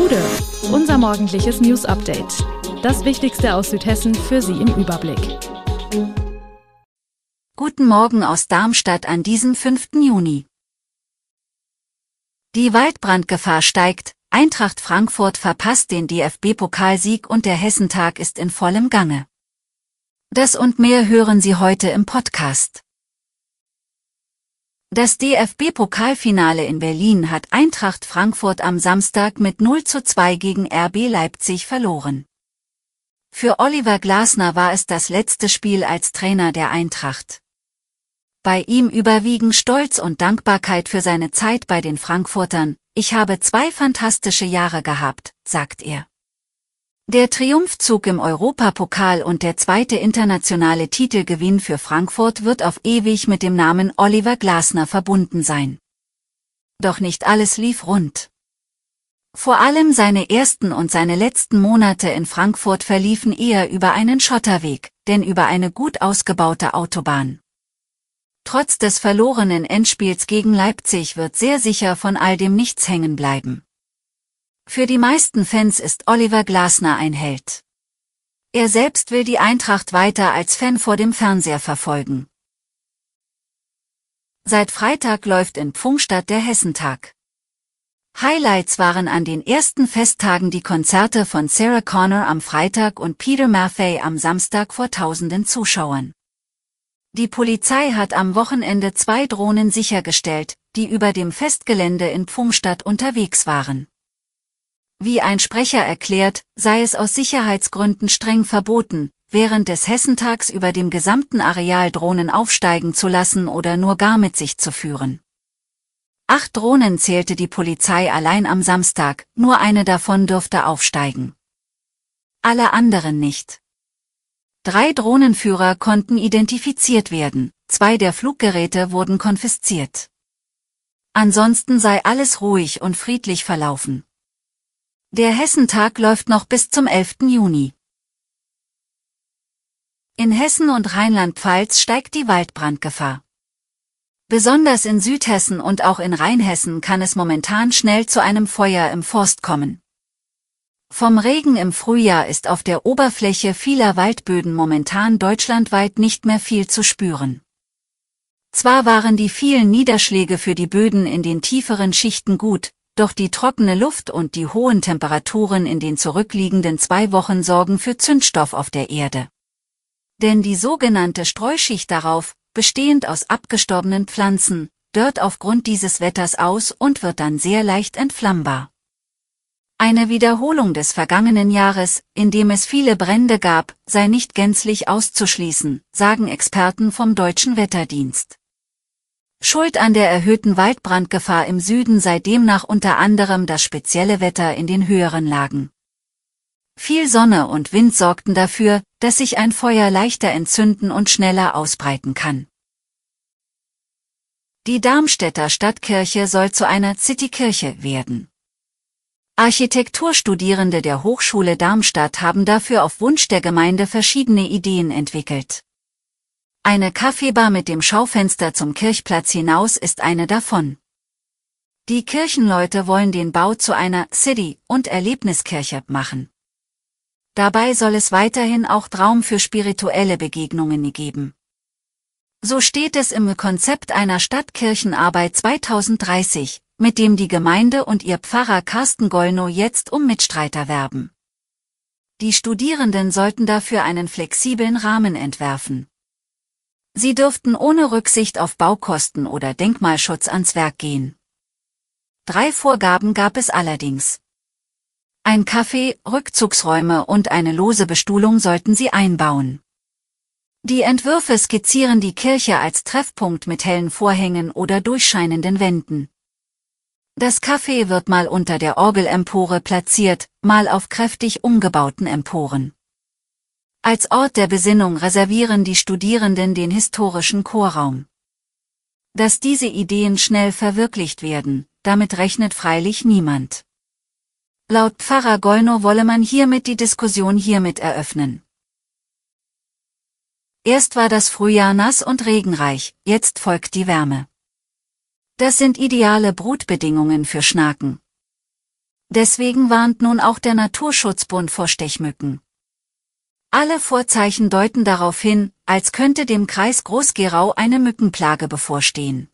Gude, unser morgendliches News Update. Das Wichtigste aus Südhessen für Sie im Überblick. Guten Morgen aus Darmstadt an diesem 5. Juni. Die Waldbrandgefahr steigt, Eintracht Frankfurt verpasst den DFB-Pokalsieg und der Hessentag ist in vollem Gange. Das und mehr hören Sie heute im Podcast. Das DFB-Pokalfinale in Berlin hat Eintracht Frankfurt am Samstag mit 0 zu 2 gegen RB Leipzig verloren. Für Oliver Glasner war es das letzte Spiel als Trainer der Eintracht. Bei ihm überwiegen Stolz und Dankbarkeit für seine Zeit bei den Frankfurtern. Ich habe zwei fantastische Jahre gehabt, sagt er. Der Triumphzug im Europapokal und der zweite internationale Titelgewinn für Frankfurt wird auf ewig mit dem Namen Oliver Glasner verbunden sein. Doch nicht alles lief rund. Vor allem seine ersten und seine letzten Monate in Frankfurt verliefen eher über einen Schotterweg, denn über eine gut ausgebaute Autobahn. Trotz des verlorenen Endspiels gegen Leipzig wird sehr sicher von all dem nichts hängen bleiben. Für die meisten Fans ist Oliver Glasner ein Held. Er selbst will die Eintracht weiter als Fan vor dem Fernseher verfolgen. Seit Freitag läuft in Pfungstadt der Hessentag. Highlights waren an den ersten Festtagen die Konzerte von Sarah Connor am Freitag und Peter Maffei am Samstag vor tausenden Zuschauern. Die Polizei hat am Wochenende zwei Drohnen sichergestellt, die über dem Festgelände in Pfungstadt unterwegs waren. Wie ein Sprecher erklärt, sei es aus Sicherheitsgründen streng verboten, während des Hessentags über dem gesamten Areal Drohnen aufsteigen zu lassen oder nur gar mit sich zu führen. Acht Drohnen zählte die Polizei allein am Samstag, nur eine davon durfte aufsteigen. Alle anderen nicht. Drei Drohnenführer konnten identifiziert werden, zwei der Fluggeräte wurden konfisziert. Ansonsten sei alles ruhig und friedlich verlaufen. Der Hessentag läuft noch bis zum 11. Juni. In Hessen und Rheinland-Pfalz steigt die Waldbrandgefahr. Besonders in Südhessen und auch in Rheinhessen kann es momentan schnell zu einem Feuer im Forst kommen. Vom Regen im Frühjahr ist auf der Oberfläche vieler Waldböden momentan deutschlandweit nicht mehr viel zu spüren. Zwar waren die vielen Niederschläge für die Böden in den tieferen Schichten gut, doch die trockene Luft und die hohen Temperaturen in den zurückliegenden zwei Wochen sorgen für Zündstoff auf der Erde. Denn die sogenannte Streuschicht darauf, bestehend aus abgestorbenen Pflanzen, dört aufgrund dieses Wetters aus und wird dann sehr leicht entflammbar. Eine Wiederholung des vergangenen Jahres, in dem es viele Brände gab, sei nicht gänzlich auszuschließen, sagen Experten vom Deutschen Wetterdienst. Schuld an der erhöhten Waldbrandgefahr im Süden sei demnach unter anderem das spezielle Wetter in den höheren Lagen. Viel Sonne und Wind sorgten dafür, dass sich ein Feuer leichter entzünden und schneller ausbreiten kann. Die Darmstädter Stadtkirche soll zu einer Citykirche werden. Architekturstudierende der Hochschule Darmstadt haben dafür auf Wunsch der Gemeinde verschiedene Ideen entwickelt. Eine Kaffeebar mit dem Schaufenster zum Kirchplatz hinaus ist eine davon. Die Kirchenleute wollen den Bau zu einer City- und Erlebniskirche machen. Dabei soll es weiterhin auch Raum für spirituelle Begegnungen geben. So steht es im Konzept einer Stadtkirchenarbeit 2030, mit dem die Gemeinde und ihr Pfarrer Carsten Gollnow jetzt um Mitstreiter werben. Die Studierenden sollten dafür einen flexiblen Rahmen entwerfen. Sie dürften ohne Rücksicht auf Baukosten oder Denkmalschutz ans Werk gehen. Drei Vorgaben gab es allerdings. Ein Café, Rückzugsräume und eine lose Bestuhlung sollten sie einbauen. Die Entwürfe skizzieren die Kirche als Treffpunkt mit hellen Vorhängen oder durchscheinenden Wänden. Das Café wird mal unter der Orgelempore platziert, mal auf kräftig umgebauten Emporen. Als Ort der Besinnung reservieren die Studierenden den historischen Chorraum. Dass diese Ideen schnell verwirklicht werden, damit rechnet freilich niemand. Laut Pfarrer Gollnow wolle man hiermit die Diskussion hiermit eröffnen. Erst war das Frühjahr nass und regenreich, jetzt folgt die Wärme. Das sind ideale Brutbedingungen für Schnaken. Deswegen warnt nun auch der Naturschutzbund vor Stechmücken. Alle Vorzeichen deuten darauf hin, als könnte dem Kreis Groß-Gerau eine Mückenplage bevorstehen.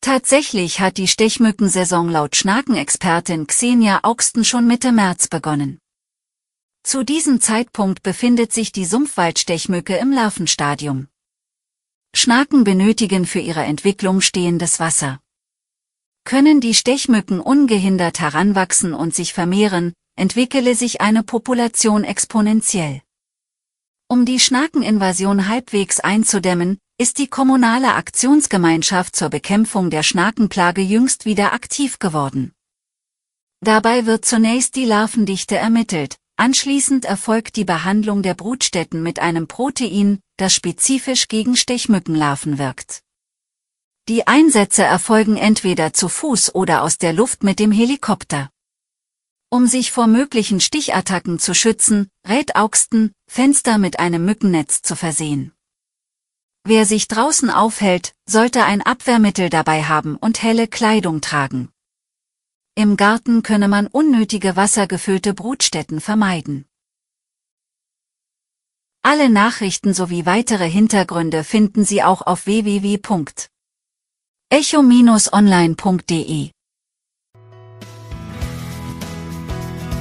Tatsächlich hat die Stechmückensaison laut Schnakenexpertin Xenia Augsten schon Mitte März begonnen. Zu diesem Zeitpunkt befindet sich die Sumpfwaldstechmücke im Larvenstadium. Schnaken benötigen für ihre Entwicklung stehendes Wasser. Können die Stechmücken ungehindert heranwachsen und sich vermehren, entwickele sich eine Population exponentiell. Um die Schnakeninvasion halbwegs einzudämmen, ist die kommunale Aktionsgemeinschaft zur Bekämpfung der Schnakenplage jüngst wieder aktiv geworden. Dabei wird zunächst die Larvendichte ermittelt, anschließend erfolgt die Behandlung der Brutstätten mit einem Protein, das spezifisch gegen Stechmückenlarven wirkt. Die Einsätze erfolgen entweder zu Fuß oder aus der Luft mit dem Helikopter. Um sich vor möglichen Stichattacken zu schützen, rät Augsten, Fenster mit einem Mückennetz zu versehen. Wer sich draußen aufhält, sollte ein Abwehrmittel dabei haben und helle Kleidung tragen. Im Garten könne man unnötige wassergefüllte Brutstätten vermeiden. Alle Nachrichten sowie weitere Hintergründe finden Sie auch auf www.echo-online.de.